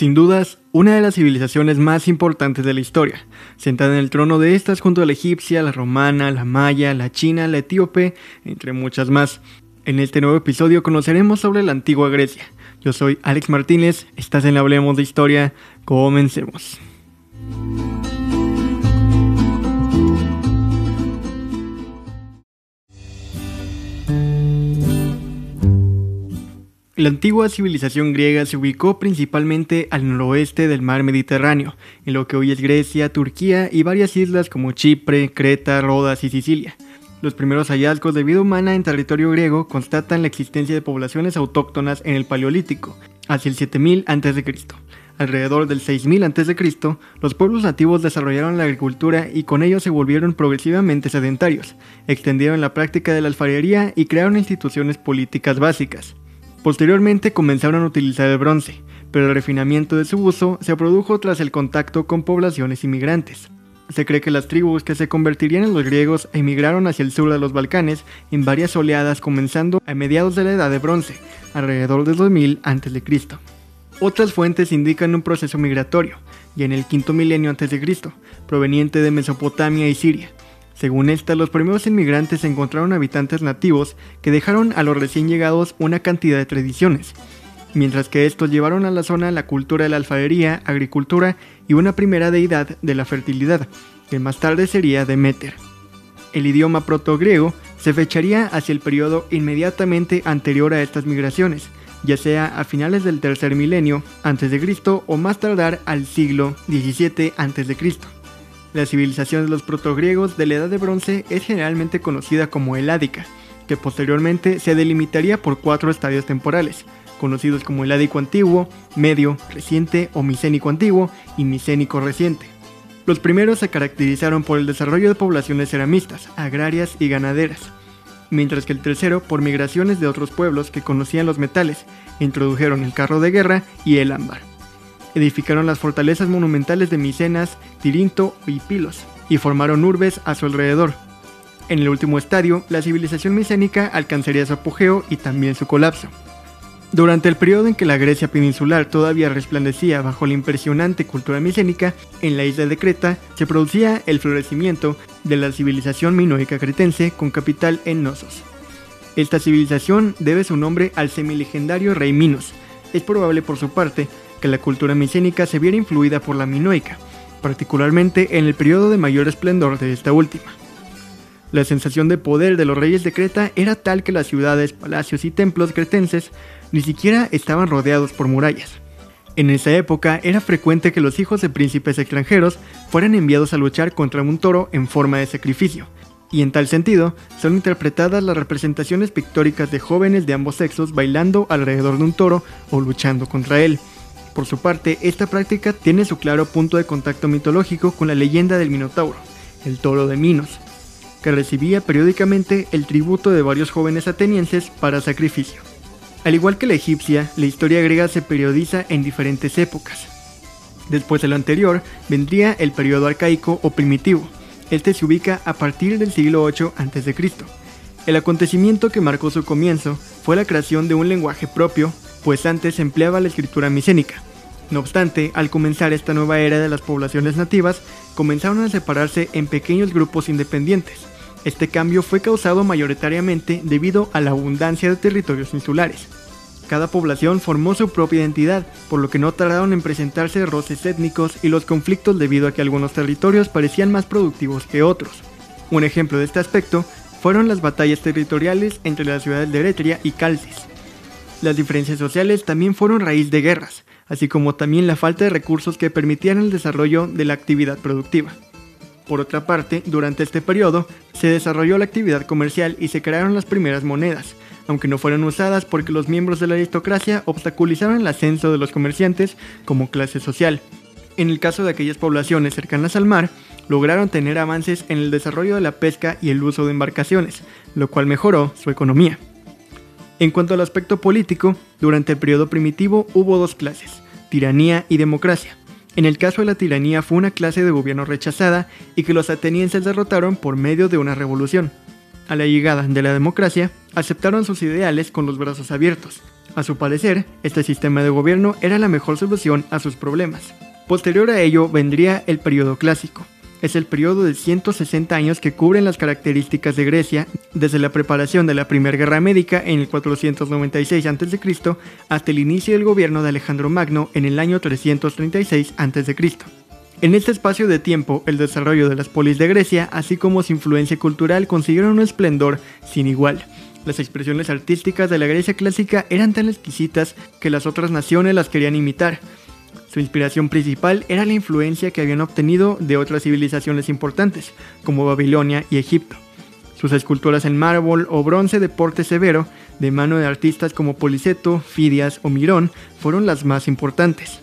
Sin dudas, una de las civilizaciones más importantes de la historia, sentada en el trono de estas junto a la egipcia, la romana, la maya, la china, la etíope, entre muchas más. En este nuevo episodio conoceremos sobre la antigua Grecia. Yo soy Alex Martínez, estás en Hablemos de Historia, comencemos. La antigua civilización griega se ubicó principalmente al noroeste del mar Mediterráneo, en lo que hoy es Grecia, Turquía y varias islas como Chipre, Creta, Rodas y Sicilia. Los primeros hallazgos de vida humana en territorio griego constatan la existencia de poblaciones autóctonas en el Paleolítico, hacia el 7000 a.C. Alrededor del 6000 a.C., los pueblos nativos desarrollaron la agricultura y con ello se volvieron progresivamente sedentarios, extendieron la práctica de la alfarería y crearon instituciones políticas básicas. Posteriormente comenzaron a utilizar el bronce, pero el refinamiento de su uso se produjo tras el contacto con poblaciones inmigrantes. Se cree que las tribus que se convertirían en los griegos emigraron hacia el sur de los Balcanes en varias oleadas comenzando a mediados de la Edad de Bronce, alrededor de 2000 a.C. Otras fuentes indican un proceso migratorio, ya en el quinto milenio a.C., proveniente de Mesopotamia y Siria, según esta, los primeros inmigrantes encontraron habitantes nativos que dejaron a los recién llegados una cantidad de tradiciones, mientras que estos llevaron a la zona la cultura de la alfarería, agricultura y una primera deidad de la fertilidad, que más tarde sería Demeter. El idioma protogriego se fecharía hacia el periodo inmediatamente anterior a estas migraciones, ya sea a finales del tercer milenio a.C. o más tardar al siglo XVII a.C. La civilización de los protogriegos de la Edad de Bronce es generalmente conocida como heládica, que posteriormente se delimitaría por cuatro estadios temporales, conocidos como heládico antiguo, medio, reciente o micénico antiguo y micénico reciente. Los primeros se caracterizaron por el desarrollo de poblaciones ceramistas, agrarias y ganaderas, mientras que el tercero por migraciones de otros pueblos que conocían los metales, introdujeron el carro de guerra y el ámbar edificaron las fortalezas monumentales de Micenas, Tirinto y Pilos, y formaron urbes a su alrededor. En el último estadio, la civilización micénica alcanzaría su apogeo y también su colapso. Durante el periodo en que la Grecia peninsular todavía resplandecía bajo la impresionante cultura micénica, en la isla de Creta se producía el florecimiento de la civilización minoica cretense con capital en Nosos. Esta civilización debe su nombre al semilegendario rey Minos. Es probable por su parte que la cultura micénica se viera influida por la minoica, particularmente en el periodo de mayor esplendor de esta última. La sensación de poder de los reyes de Creta era tal que las ciudades, palacios y templos cretenses ni siquiera estaban rodeados por murallas. En esa época era frecuente que los hijos de príncipes extranjeros fueran enviados a luchar contra un toro en forma de sacrificio, y en tal sentido son interpretadas las representaciones pictóricas de jóvenes de ambos sexos bailando alrededor de un toro o luchando contra él, por su parte, esta práctica tiene su claro punto de contacto mitológico con la leyenda del Minotauro, el toro de Minos, que recibía periódicamente el tributo de varios jóvenes atenienses para sacrificio. Al igual que la egipcia, la historia griega se periodiza en diferentes épocas. Después de lo anterior, vendría el periodo arcaico o primitivo. Este se ubica a partir del siglo 8 a.C. El acontecimiento que marcó su comienzo fue la creación de un lenguaje propio, pues antes se empleaba la escritura micénica. No obstante, al comenzar esta nueva era de las poblaciones nativas, comenzaron a separarse en pequeños grupos independientes. Este cambio fue causado mayoritariamente debido a la abundancia de territorios insulares. Cada población formó su propia identidad, por lo que no tardaron en presentarse roces étnicos y los conflictos debido a que algunos territorios parecían más productivos que otros. Un ejemplo de este aspecto fueron las batallas territoriales entre las ciudades de Eretria y Calcis, las diferencias sociales también fueron raíz de guerras, así como también la falta de recursos que permitían el desarrollo de la actividad productiva. Por otra parte, durante este periodo se desarrolló la actividad comercial y se crearon las primeras monedas, aunque no fueron usadas porque los miembros de la aristocracia obstaculizaron el ascenso de los comerciantes como clase social. En el caso de aquellas poblaciones cercanas al mar, lograron tener avances en el desarrollo de la pesca y el uso de embarcaciones, lo cual mejoró su economía. En cuanto al aspecto político, durante el periodo primitivo hubo dos clases, tiranía y democracia. En el caso de la tiranía fue una clase de gobierno rechazada y que los atenienses derrotaron por medio de una revolución. A la llegada de la democracia, aceptaron sus ideales con los brazos abiertos. A su parecer, este sistema de gobierno era la mejor solución a sus problemas. Posterior a ello vendría el periodo clásico. Es el periodo de 160 años que cubren las características de Grecia desde la preparación de la Primera Guerra Médica en el 496 a.C. hasta el inicio del gobierno de Alejandro Magno en el año 336 a.C. En este espacio de tiempo, el desarrollo de las polis de Grecia, así como su influencia cultural, consiguieron un esplendor sin igual. Las expresiones artísticas de la Grecia clásica eran tan exquisitas que las otras naciones las querían imitar. Su inspiración principal era la influencia que habían obtenido de otras civilizaciones importantes, como Babilonia y Egipto. Sus esculturas en mármol o bronce de porte severo, de mano de artistas como Policeto, Fidias o Mirón, fueron las más importantes.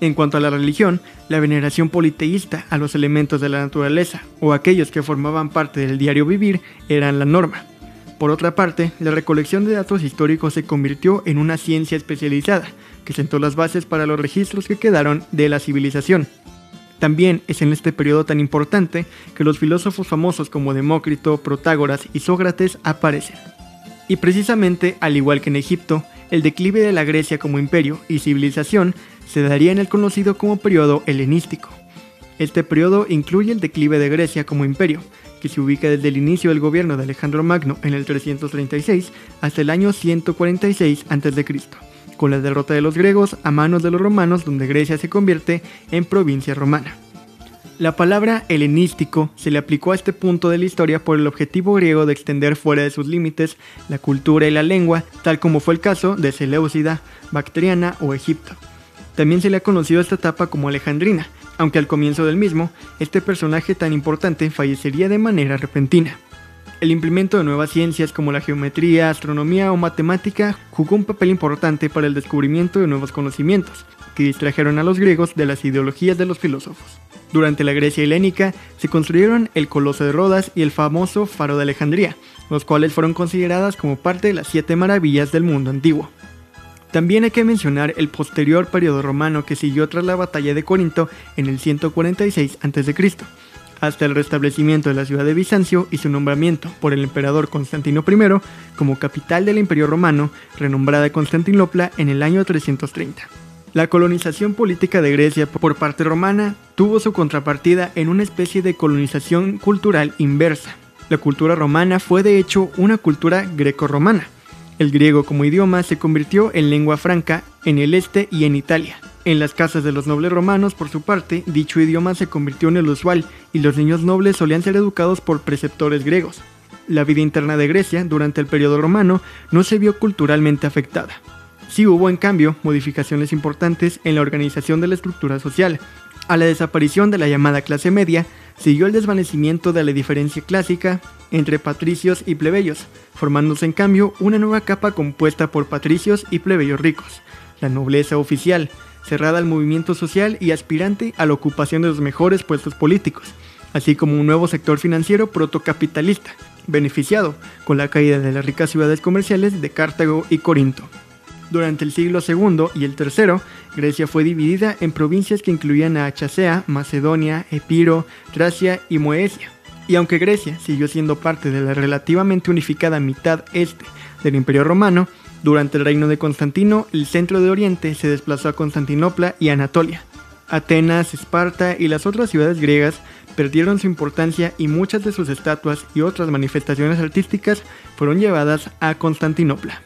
En cuanto a la religión, la veneración politeísta a los elementos de la naturaleza o aquellos que formaban parte del diario vivir eran la norma. Por otra parte, la recolección de datos históricos se convirtió en una ciencia especializada, que sentó las bases para los registros que quedaron de la civilización. También es en este periodo tan importante que los filósofos famosos como Demócrito, Protágoras y Sócrates aparecen. Y precisamente, al igual que en Egipto, el declive de la Grecia como imperio y civilización se daría en el conocido como periodo helenístico. Este periodo incluye el declive de Grecia como imperio, que se ubica desde el inicio del gobierno de Alejandro Magno en el 336 hasta el año 146 a.C., con la derrota de los griegos a manos de los romanos donde Grecia se convierte en provincia romana. La palabra helenístico se le aplicó a este punto de la historia por el objetivo griego de extender fuera de sus límites la cultura y la lengua, tal como fue el caso de Seleucida, Bactriana o Egipto. También se le ha conocido esta etapa como Alejandrina, aunque al comienzo del mismo, este personaje tan importante fallecería de manera repentina. El implemento de nuevas ciencias como la geometría, astronomía o matemática jugó un papel importante para el descubrimiento de nuevos conocimientos, que distrajeron a los griegos de las ideologías de los filósofos. Durante la Grecia helénica se construyeron el Coloso de Rodas y el famoso Faro de Alejandría, los cuales fueron consideradas como parte de las siete maravillas del mundo antiguo. También hay que mencionar el posterior periodo romano que siguió tras la batalla de Corinto en el 146 a.C., hasta el restablecimiento de la ciudad de Bizancio y su nombramiento por el emperador Constantino I como capital del Imperio Romano, renombrada Constantinopla en el año 330. La colonización política de Grecia por parte romana tuvo su contrapartida en una especie de colonización cultural inversa. La cultura romana fue de hecho una cultura greco-romana, el griego como idioma se convirtió en lengua franca en el este y en Italia. En las casas de los nobles romanos, por su parte, dicho idioma se convirtió en el usual y los niños nobles solían ser educados por preceptores griegos. La vida interna de Grecia durante el periodo romano no se vio culturalmente afectada. Sí hubo, en cambio, modificaciones importantes en la organización de la estructura social. A la desaparición de la llamada clase media, siguió el desvanecimiento de la diferencia clásica entre patricios y plebeyos, formándose en cambio una nueva capa compuesta por patricios y plebeyos ricos, la nobleza oficial, cerrada al movimiento social y aspirante a la ocupación de los mejores puestos políticos, así como un nuevo sector financiero protocapitalista, beneficiado con la caída de las ricas ciudades comerciales de Cartago y Corinto. Durante el siglo II y el III, Grecia fue dividida en provincias que incluían a Chacea, Macedonia, Epiro, Tracia y Moesia. Y aunque Grecia siguió siendo parte de la relativamente unificada mitad este del Imperio Romano, durante el reino de Constantino, el centro de Oriente se desplazó a Constantinopla y Anatolia. Atenas, Esparta y las otras ciudades griegas perdieron su importancia y muchas de sus estatuas y otras manifestaciones artísticas fueron llevadas a Constantinopla.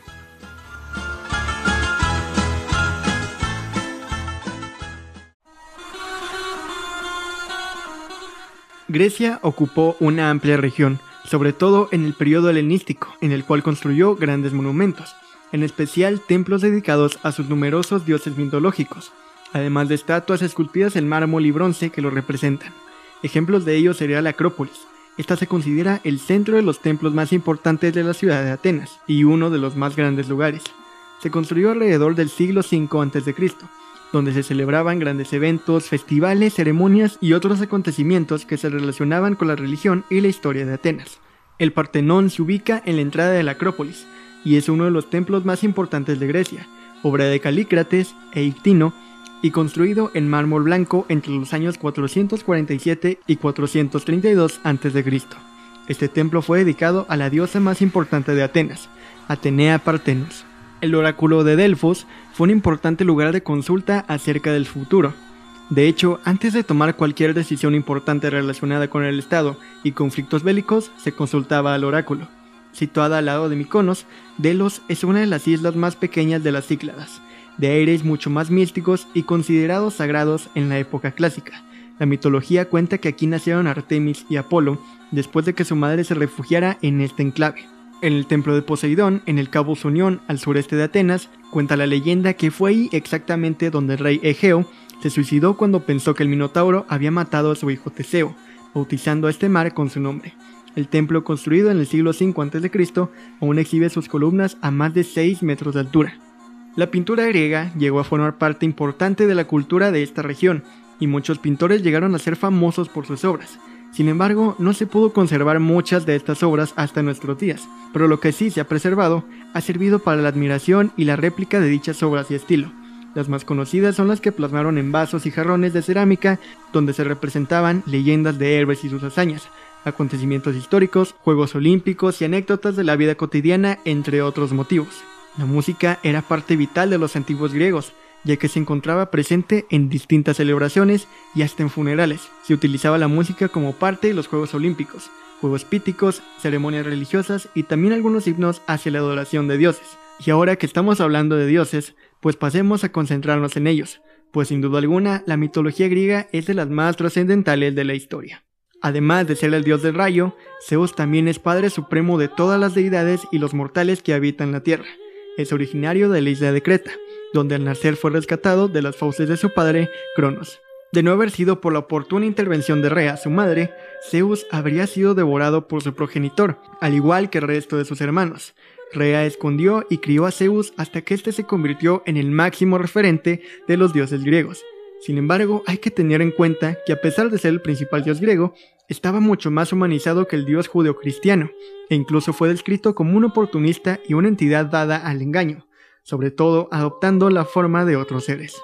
Grecia ocupó una amplia región, sobre todo en el periodo helenístico, en el cual construyó grandes monumentos, en especial templos dedicados a sus numerosos dioses mitológicos, además de estatuas esculpidas en mármol y bronce que lo representan. Ejemplos de ello sería la Acrópolis. Esta se considera el centro de los templos más importantes de la ciudad de Atenas y uno de los más grandes lugares. Se construyó alrededor del siglo V a.C donde se celebraban grandes eventos, festivales, ceremonias y otros acontecimientos que se relacionaban con la religión y la historia de Atenas. El Partenón se ubica en la entrada de la Acrópolis y es uno de los templos más importantes de Grecia, obra de Calícrates e Ictino y construido en mármol blanco entre los años 447 y 432 a.C. Este templo fue dedicado a la diosa más importante de Atenas, Atenea Partenos. El oráculo de Delfos fue un importante lugar de consulta acerca del futuro. De hecho, antes de tomar cualquier decisión importante relacionada con el Estado y conflictos bélicos, se consultaba al oráculo. Situada al lado de Mykonos, Delos es una de las islas más pequeñas de las Cícladas, de aires mucho más místicos y considerados sagrados en la época clásica. La mitología cuenta que aquí nacieron Artemis y Apolo después de que su madre se refugiara en este enclave. En el templo de Poseidón, en el Cabo Sunión, al sureste de Atenas, cuenta la leyenda que fue ahí exactamente donde el rey Egeo se suicidó cuando pensó que el Minotauro había matado a su hijo Teseo, bautizando a este mar con su nombre. El templo construido en el siglo V a.C. aún exhibe sus columnas a más de 6 metros de altura. La pintura griega llegó a formar parte importante de la cultura de esta región, y muchos pintores llegaron a ser famosos por sus obras, sin embargo, no se pudo conservar muchas de estas obras hasta nuestros días, pero lo que sí se ha preservado ha servido para la admiración y la réplica de dichas obras y estilo. Las más conocidas son las que plasmaron en vasos y jarrones de cerámica, donde se representaban leyendas de héroes y sus hazañas, acontecimientos históricos, juegos olímpicos y anécdotas de la vida cotidiana, entre otros motivos. La música era parte vital de los antiguos griegos, ya que se encontraba presente en distintas celebraciones y hasta en funerales. Se utilizaba la música como parte de los Juegos Olímpicos, juegos píticos, ceremonias religiosas y también algunos himnos hacia la adoración de dioses. Y ahora que estamos hablando de dioses, pues pasemos a concentrarnos en ellos, pues sin duda alguna la mitología griega es de las más trascendentales de la historia. Además de ser el dios del rayo, Zeus también es padre supremo de todas las deidades y los mortales que habitan la tierra. Es originario de la isla de Creta, donde al nacer fue rescatado de las fauces de su padre, Cronos. De no haber sido por la oportuna intervención de Rea, su madre, Zeus habría sido devorado por su progenitor, al igual que el resto de sus hermanos. Rea escondió y crió a Zeus hasta que éste se convirtió en el máximo referente de los dioses griegos. Sin embargo, hay que tener en cuenta que a pesar de ser el principal dios griego, estaba mucho más humanizado que el dios judeocristiano, e incluso fue descrito como un oportunista y una entidad dada al engaño sobre todo adoptando la forma de otros seres.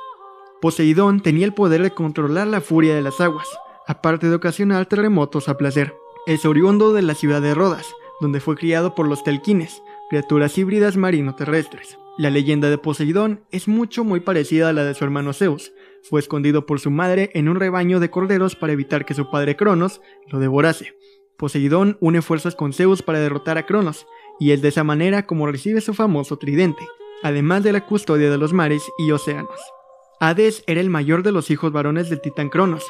Poseidón tenía el poder de controlar la furia de las aguas, aparte de ocasionar terremotos a placer. Es oriundo de la ciudad de Rodas, donde fue criado por los telquines, criaturas híbridas marino-terrestres. La leyenda de Poseidón es mucho muy parecida a la de su hermano Zeus. Fue escondido por su madre en un rebaño de corderos para evitar que su padre Cronos lo devorase. Poseidón une fuerzas con Zeus para derrotar a Cronos, y es de esa manera como recibe su famoso tridente, además de la custodia de los mares y océanos. Hades era el mayor de los hijos varones del titán Cronos.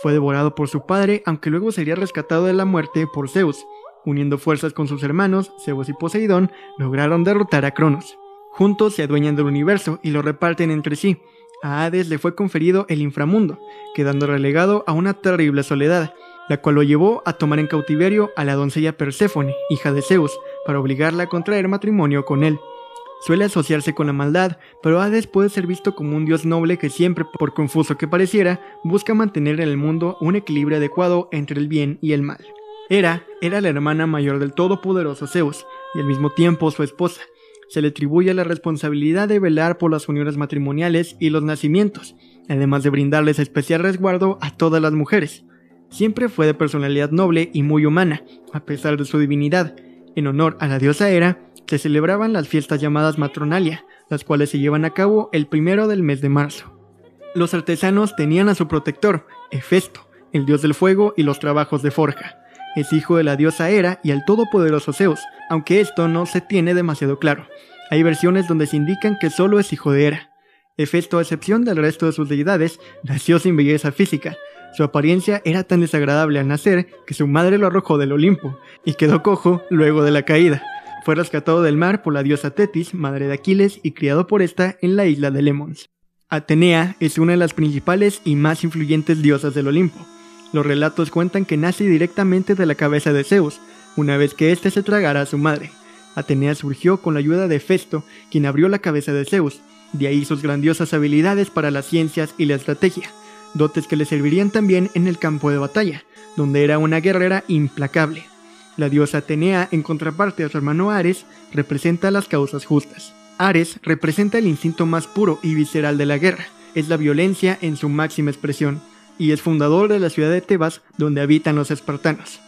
Fue devorado por su padre, aunque luego sería rescatado de la muerte por Zeus. Uniendo fuerzas con sus hermanos, Zeus y Poseidón, lograron derrotar a Cronos. Juntos se adueñan del universo y lo reparten entre sí. A Hades le fue conferido el inframundo, quedando relegado a una terrible soledad, la cual lo llevó a tomar en cautiverio a la doncella Perséfone, hija de Zeus, para obligarla a contraer matrimonio con él. Suele asociarse con la maldad, pero Hades puede ser visto como un dios noble que siempre, por confuso que pareciera, busca mantener en el mundo un equilibrio adecuado entre el bien y el mal. Hera era la hermana mayor del todopoderoso Zeus, y al mismo tiempo su esposa. Se le atribuye la responsabilidad de velar por las uniones matrimoniales y los nacimientos, además de brindarles especial resguardo a todas las mujeres. Siempre fue de personalidad noble y muy humana, a pesar de su divinidad. En honor a la diosa Hera, se celebraban las fiestas llamadas Matronalia, las cuales se llevan a cabo el primero del mes de marzo. Los artesanos tenían a su protector, Hefesto, el dios del fuego y los trabajos de forja. Es hijo de la diosa Hera y al todopoderoso Zeus, aunque esto no se tiene demasiado claro. Hay versiones donde se indican que solo es hijo de Hera. Hefesto, a excepción del resto de sus deidades, nació sin belleza física. Su apariencia era tan desagradable al nacer que su madre lo arrojó del Olimpo y quedó cojo luego de la caída. Fue rescatado del mar por la diosa Tetis, madre de Aquiles, y criado por esta en la isla de Lemons. Atenea es una de las principales y más influyentes diosas del Olimpo. Los relatos cuentan que nace directamente de la cabeza de Zeus, una vez que éste se tragara a su madre. Atenea surgió con la ayuda de Festo, quien abrió la cabeza de Zeus, de ahí sus grandiosas habilidades para las ciencias y la estrategia, dotes que le servirían también en el campo de batalla, donde era una guerrera implacable. La diosa Atenea, en contraparte a su hermano Ares, representa las causas justas. Ares representa el instinto más puro y visceral de la guerra, es la violencia en su máxima expresión, y es fundador de la ciudad de Tebas, donde habitan los espartanos.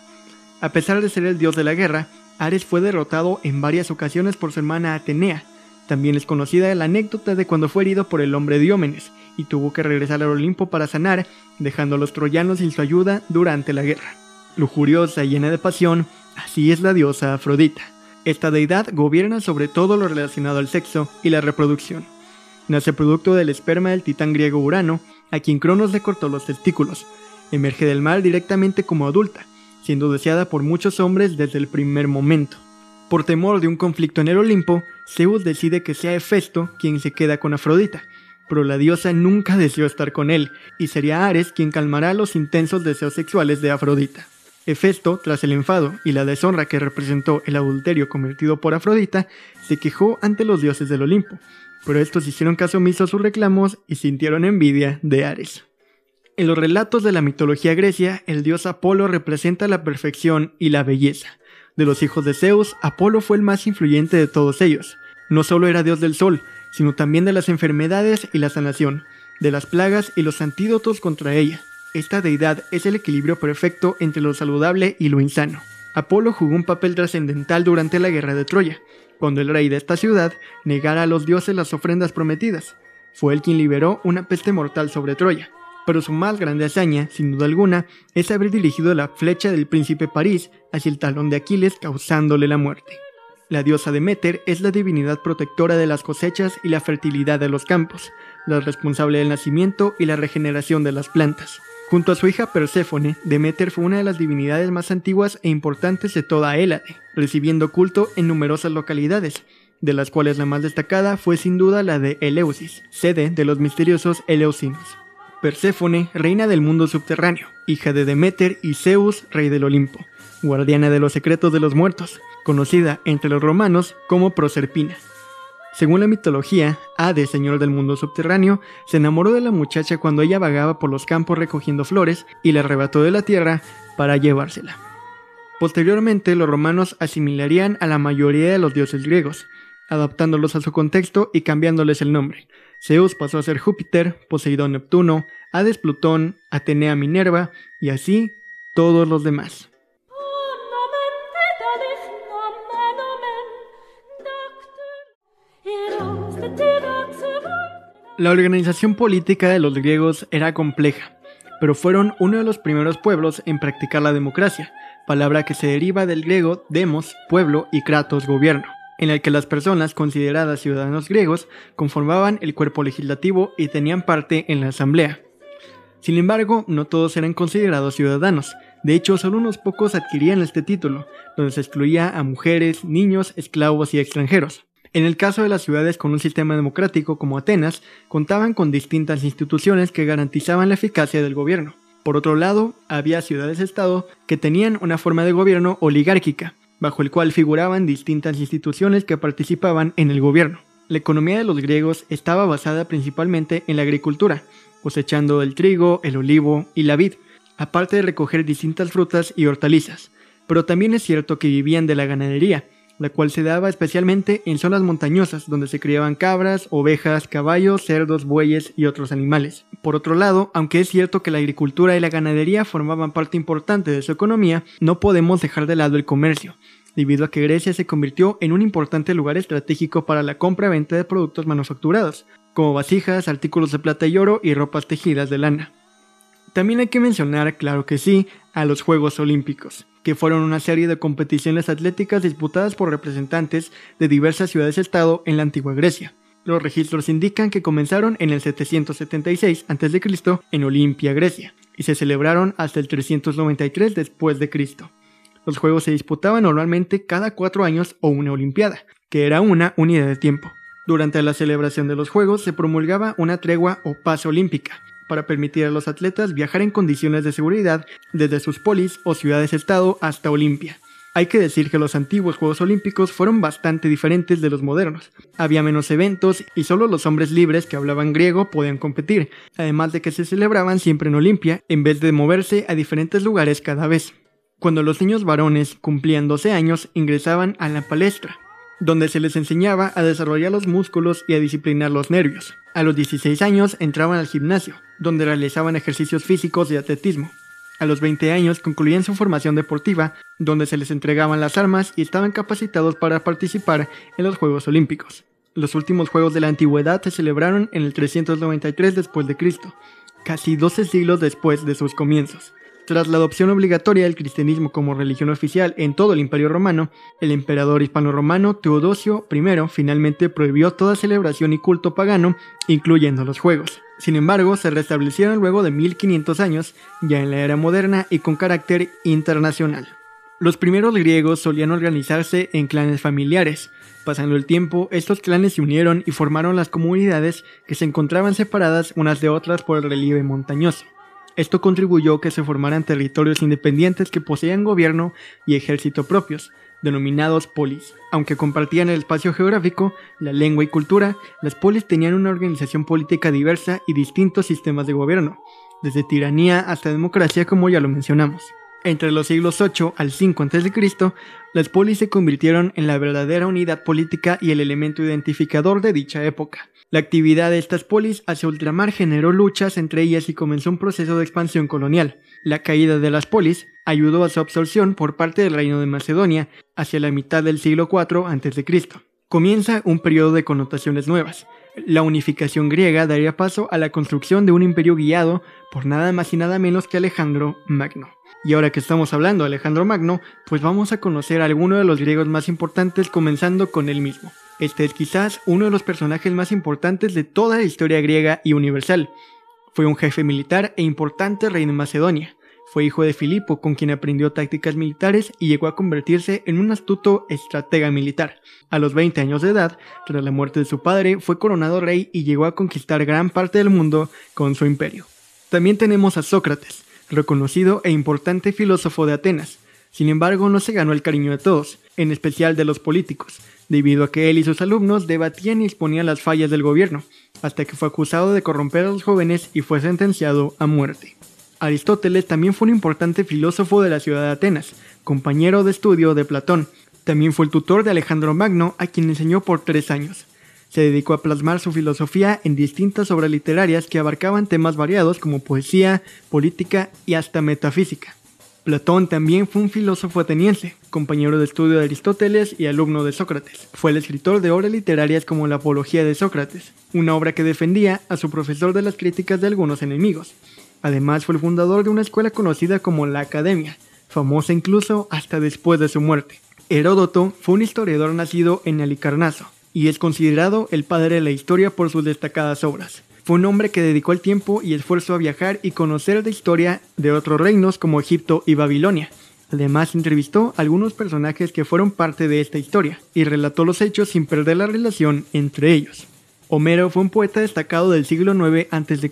A pesar de ser el dios de la guerra, Ares fue derrotado en varias ocasiones por su hermana Atenea, También es conocida la anécdota de cuando fue herido por el hombre Diómenes y tuvo que regresar al Olimpo para sanar, dejando a los troyanos sin su ayuda durante la guerra. Lujuriosa y llena de pasión, así es la diosa Afrodita. Esta deidad gobierna sobre todo lo relacionado al sexo y la reproducción. Nace producto del esperma del titán griego Urano, a quien Cronos le cortó los testículos. Emerge del mar directamente como adulta, siendo deseada por muchos hombres desde el primer momento. Por temor de un conflicto en el Olimpo, Zeus decide que sea Hefesto quien se queda con Afrodita, pero la diosa nunca deseó estar con él, y sería Ares quien calmará los intensos deseos sexuales de Afrodita. Hefesto, tras el enfado y la deshonra que representó el adulterio cometido por Afrodita, se quejó ante los dioses del Olimpo, pero estos hicieron caso omiso a sus reclamos y sintieron envidia de Ares. En los relatos de la mitología grecia, el dios Apolo representa la perfección y la belleza. De los hijos de Zeus, Apolo fue el más influyente de todos ellos. No solo era dios del sol, sino también de las enfermedades y la sanación, de las plagas y los antídotos contra ella. Esta deidad es el equilibrio perfecto entre lo saludable y lo insano. Apolo jugó un papel trascendental durante la guerra de Troya, cuando el rey de esta ciudad negara a los dioses las ofrendas prometidas. Fue él quien liberó una peste mortal sobre Troya, pero su más grande hazaña, sin duda alguna, es haber dirigido la flecha del príncipe París hacia el talón de Aquiles causándole la muerte. La diosa Demeter es la divinidad protectora de las cosechas y la fertilidad de los campos, la responsable del nacimiento y la regeneración de las plantas. Junto a su hija Perséfone, Demeter fue una de las divinidades más antiguas e importantes de toda Hélade, recibiendo culto en numerosas localidades, de las cuales la más destacada fue sin duda la de Eleusis, sede de los misteriosos Eleusinos. Perséfone, reina del mundo subterráneo, hija de Demeter y Zeus, rey del Olimpo, guardiana de los secretos de los muertos, conocida entre los romanos como Proserpina. Según la mitología, Hades, señor del mundo subterráneo, se enamoró de la muchacha cuando ella vagaba por los campos recogiendo flores y la arrebató de la tierra para llevársela. Posteriormente, los romanos asimilarían a la mayoría de los dioses griegos, adaptándolos a su contexto y cambiándoles el nombre. Zeus pasó a ser Júpiter, Poseidón Neptuno, Hades Plutón, Atenea Minerva y así todos los demás. La organización política de los griegos era compleja, pero fueron uno de los primeros pueblos en practicar la democracia, palabra que se deriva del griego demos, pueblo, y kratos, gobierno, en el que las personas consideradas ciudadanos griegos conformaban el cuerpo legislativo y tenían parte en la asamblea. Sin embargo, no todos eran considerados ciudadanos, de hecho solo unos pocos adquirían este título, donde se excluía a mujeres, niños, esclavos y extranjeros. En el caso de las ciudades con un sistema democrático como Atenas, contaban con distintas instituciones que garantizaban la eficacia del gobierno. Por otro lado, había ciudades-estado que tenían una forma de gobierno oligárquica, bajo el cual figuraban distintas instituciones que participaban en el gobierno. La economía de los griegos estaba basada principalmente en la agricultura, cosechando el trigo, el olivo y la vid, aparte de recoger distintas frutas y hortalizas. Pero también es cierto que vivían de la ganadería, la cual se daba especialmente en zonas montañosas donde se criaban cabras, ovejas, caballos, cerdos, bueyes y otros animales. Por otro lado, aunque es cierto que la agricultura y la ganadería formaban parte importante de su economía, no podemos dejar de lado el comercio, debido a que Grecia se convirtió en un importante lugar estratégico para la compra-venta de productos manufacturados, como vasijas, artículos de plata y oro y ropas tejidas de lana. También hay que mencionar, claro que sí, a los Juegos Olímpicos, que fueron una serie de competiciones atléticas disputadas por representantes de diversas ciudades-estado en la antigua Grecia. Los registros indican que comenzaron en el 776 a.C. en Olimpia, Grecia, y se celebraron hasta el 393 después. Los juegos se disputaban normalmente cada cuatro años o una olimpiada, que era una unidad de tiempo. Durante la celebración de los Juegos se promulgaba una tregua o paz olímpica, para permitir a los atletas viajar en condiciones de seguridad desde sus polis o ciudades-estado hasta Olimpia. Hay que decir que los antiguos Juegos Olímpicos fueron bastante diferentes de los modernos. Había menos eventos y solo los hombres libres que hablaban griego podían competir, además de que se celebraban siempre en Olimpia, en vez de moverse a diferentes lugares cada vez. Cuando los niños varones cumplían 12 años, ingresaban a la palestra, donde se les enseñaba a desarrollar los músculos y a disciplinar los nervios. A los 16 años entraban al gimnasio, donde realizaban ejercicios físicos y atletismo. A los 20 años concluían su formación deportiva, donde se les entregaban las armas y estaban capacitados para participar en los Juegos Olímpicos. Los últimos juegos de la antigüedad se celebraron en el 393 después de Cristo, casi 12 siglos después de sus comienzos. Tras la adopción obligatoria del cristianismo como religión oficial en todo el Imperio Romano, el emperador hispano-romano Teodosio I finalmente prohibió toda celebración y culto pagano, incluyendo los juegos. Sin embargo, se restablecieron luego de 1500 años, ya en la era moderna y con carácter internacional. Los primeros griegos solían organizarse en clanes familiares. Pasando el tiempo, estos clanes se unieron y formaron las comunidades que se encontraban separadas unas de otras por el relieve montañoso. Esto contribuyó a que se formaran territorios independientes que poseían gobierno y ejército propios, denominados polis. Aunque compartían el espacio geográfico, la lengua y cultura, las polis tenían una organización política diversa y distintos sistemas de gobierno, desde tiranía hasta democracia como ya lo mencionamos. Entre los siglos 8 al 5 a.C., las polis se convirtieron en la verdadera unidad política y el elemento identificador de dicha época. La actividad de estas polis hacia ultramar generó luchas entre ellas y comenzó un proceso de expansión colonial. La caída de las polis ayudó a su absorción por parte del reino de Macedonia hacia la mitad del siglo IV a.C. Comienza un periodo de connotaciones nuevas. La unificación griega daría paso a la construcción de un imperio guiado por nada más y nada menos que Alejandro Magno. Y ahora que estamos hablando de Alejandro Magno, pues vamos a conocer a alguno de los griegos más importantes comenzando con él mismo. Este es quizás uno de los personajes más importantes de toda la historia griega y universal. Fue un jefe militar e importante rey de Macedonia. Fue hijo de Filipo, con quien aprendió tácticas militares y llegó a convertirse en un astuto estratega militar. A los 20 años de edad, tras la muerte de su padre, fue coronado rey y llegó a conquistar gran parte del mundo con su imperio. También tenemos a Sócrates, reconocido e importante filósofo de Atenas. Sin embargo, no se ganó el cariño de todos, en especial de los políticos, debido a que él y sus alumnos debatían y exponían las fallas del gobierno, hasta que fue acusado de corromper a los jóvenes y fue sentenciado a muerte. Aristóteles también fue un importante filósofo de la ciudad de Atenas, compañero de estudio de Platón. También fue el tutor de Alejandro Magno, a quien enseñó por tres años. Se dedicó a plasmar su filosofía en distintas obras literarias que abarcaban temas variados como poesía, política y hasta metafísica. Platón también fue un filósofo ateniense, compañero de estudio de Aristóteles y alumno de Sócrates. Fue el escritor de obras literarias como la Apología de Sócrates, una obra que defendía a su profesor de las críticas de algunos enemigos. Además fue el fundador de una escuela conocida como la Academia, famosa incluso hasta después de su muerte. Heródoto fue un historiador nacido en Alicarnaso y es considerado el padre de la historia por sus destacadas obras. Fue un hombre que dedicó el tiempo y esfuerzo a viajar y conocer la historia de otros reinos como Egipto y Babilonia. Además entrevistó a algunos personajes que fueron parte de esta historia y relató los hechos sin perder la relación entre ellos. Homero fue un poeta destacado del siglo IX a.C.,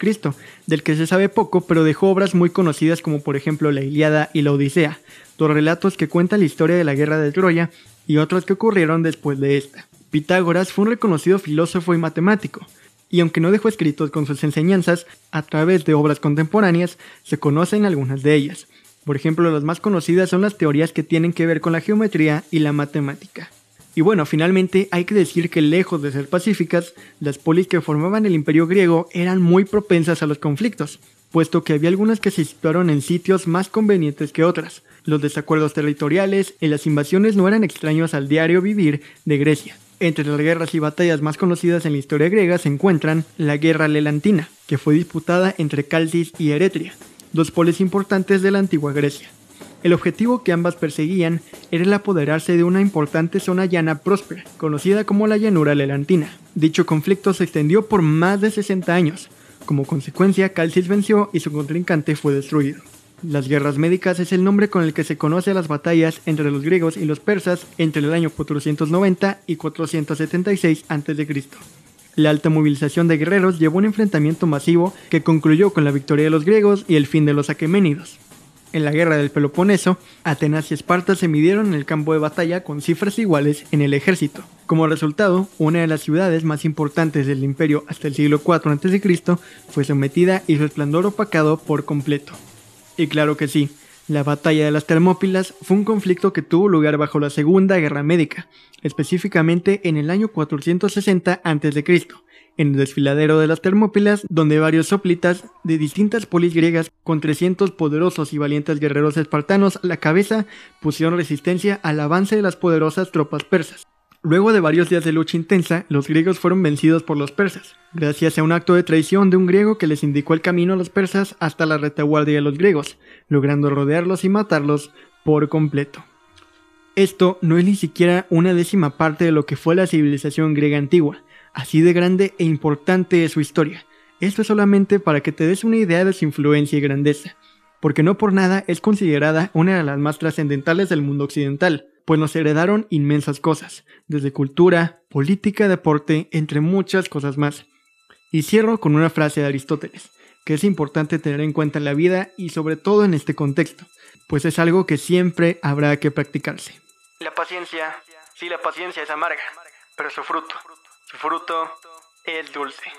del que se sabe poco, pero dejó obras muy conocidas como por ejemplo la Iliada y la Odisea, dos relatos que cuentan la historia de la guerra de Troya y otros que ocurrieron después de esta. Pitágoras fue un reconocido filósofo y matemático, y aunque no dejó escritos con sus enseñanzas, a través de obras contemporáneas se conocen algunas de ellas. Por ejemplo, las más conocidas son las teorías que tienen que ver con la geometría y la matemática. Y bueno, finalmente hay que decir que lejos de ser pacíficas, las polis que formaban el imperio griego eran muy propensas a los conflictos, puesto que había algunas que se situaron en sitios más convenientes que otras. Los desacuerdos territoriales y las invasiones no eran extraños al diario vivir de Grecia. Entre las guerras y batallas más conocidas en la historia griega se encuentran la Guerra Lelantina, que fue disputada entre Calcis y Eretria, dos polis importantes de la antigua Grecia. El objetivo que ambas perseguían era el apoderarse de una importante zona llana próspera, conocida como la llanura lelantina. Dicho conflicto se extendió por más de 60 años. Como consecuencia, Calcis venció y su contrincante fue destruido. Las guerras médicas es el nombre con el que se conoce las batallas entre los griegos y los persas entre el año 490 y 476 a.C. La alta movilización de guerreros llevó a un enfrentamiento masivo que concluyó con la victoria de los griegos y el fin de los aqueménidos. En la guerra del Peloponeso, Atenas y Esparta se midieron en el campo de batalla con cifras iguales en el ejército. Como resultado, una de las ciudades más importantes del imperio hasta el siglo IV a.C. fue sometida y su esplendor opacado por completo. Y claro que sí, la batalla de las Termópilas fue un conflicto que tuvo lugar bajo la Segunda Guerra Médica, específicamente en el año 460 a.C., en el desfiladero de las Termópilas, donde varios sóplitas de distintas polis griegas con 300 poderosos y valientes guerreros espartanos la cabeza pusieron resistencia al avance de las poderosas tropas persas. Luego de varios días de lucha intensa, los griegos fueron vencidos por los persas, gracias a un acto de traición de un griego que les indicó el camino a los persas hasta la retaguardia de los griegos, logrando rodearlos y matarlos por completo. Esto no es ni siquiera una décima parte de lo que fue la civilización griega antigua, así de grande e importante es su historia. Esto es solamente para que te des una idea de su influencia y grandeza, porque no por nada es considerada una de las más trascendentales del mundo occidental, pues nos heredaron inmensas cosas, desde cultura, política, deporte, entre muchas cosas más. Y cierro con una frase de Aristóteles, que es importante tener en cuenta en la vida y sobre todo en este contexto, pues es algo que siempre habrá que practicarse. La paciencia, sí, la paciencia es amarga, pero su fruto, su fruto es dulce.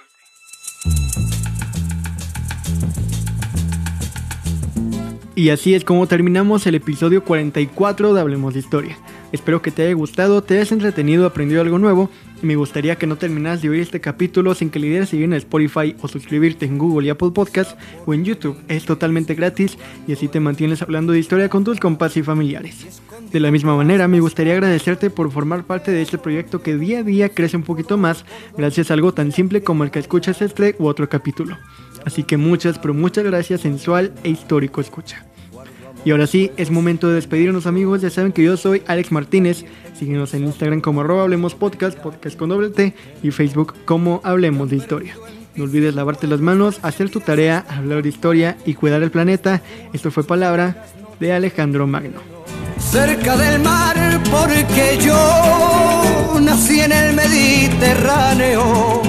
Y así es como terminamos el episodio 44 de Hablemos de Historia. Espero que te haya gustado, te hayas entretenido, aprendido algo nuevo y me gustaría que no terminas de oír este capítulo sin que le dieras seguir en Spotify o suscribirte en Google y Apple Podcast o en YouTube. Es totalmente gratis y así te mantienes hablando de historia con tus compas y familiares. De la misma manera, me gustaría agradecerte por formar parte de este proyecto que día a día crece un poquito más gracias a algo tan simple como el que escuchas este u otro capítulo. Así que muchas, pero muchas gracias sensual e histórico escucha. Y ahora sí, es momento de despedirnos amigos, ya saben que yo soy Alex Martínez, síguenos en Instagram como arroba Hablemos Podcast, podcast con doble T, y Facebook como Hablemos de Historia. No olvides lavarte las manos, hacer tu tarea, hablar de historia y cuidar el planeta. Esto fue palabra de Alejandro Magno. Cerca del mar porque yo nací en el Mediterráneo